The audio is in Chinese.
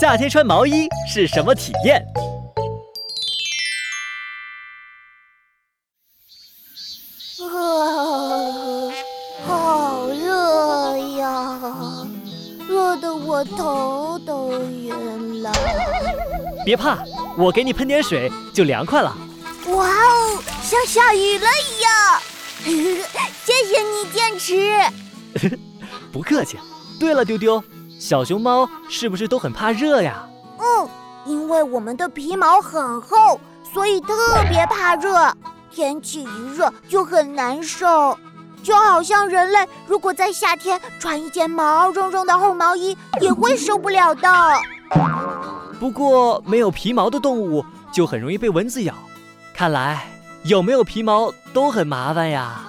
夏天穿毛衣是什么体验？啊，好热呀，热得我头都晕了。别怕，我给你喷点水就凉快了。哇哦，像下雨了一样！谢谢你，剑池。不客气。对了，丢丢，小熊猫是不是都很怕热呀？嗯，因为我们的皮毛很厚，所以特别怕热。天气一热就很难受，就好像人类如果在夏天穿一件毛茸茸的厚毛衣，也会受不了的。不过没有皮毛的动物就很容易被蚊子咬，看来有没有皮毛都很麻烦呀。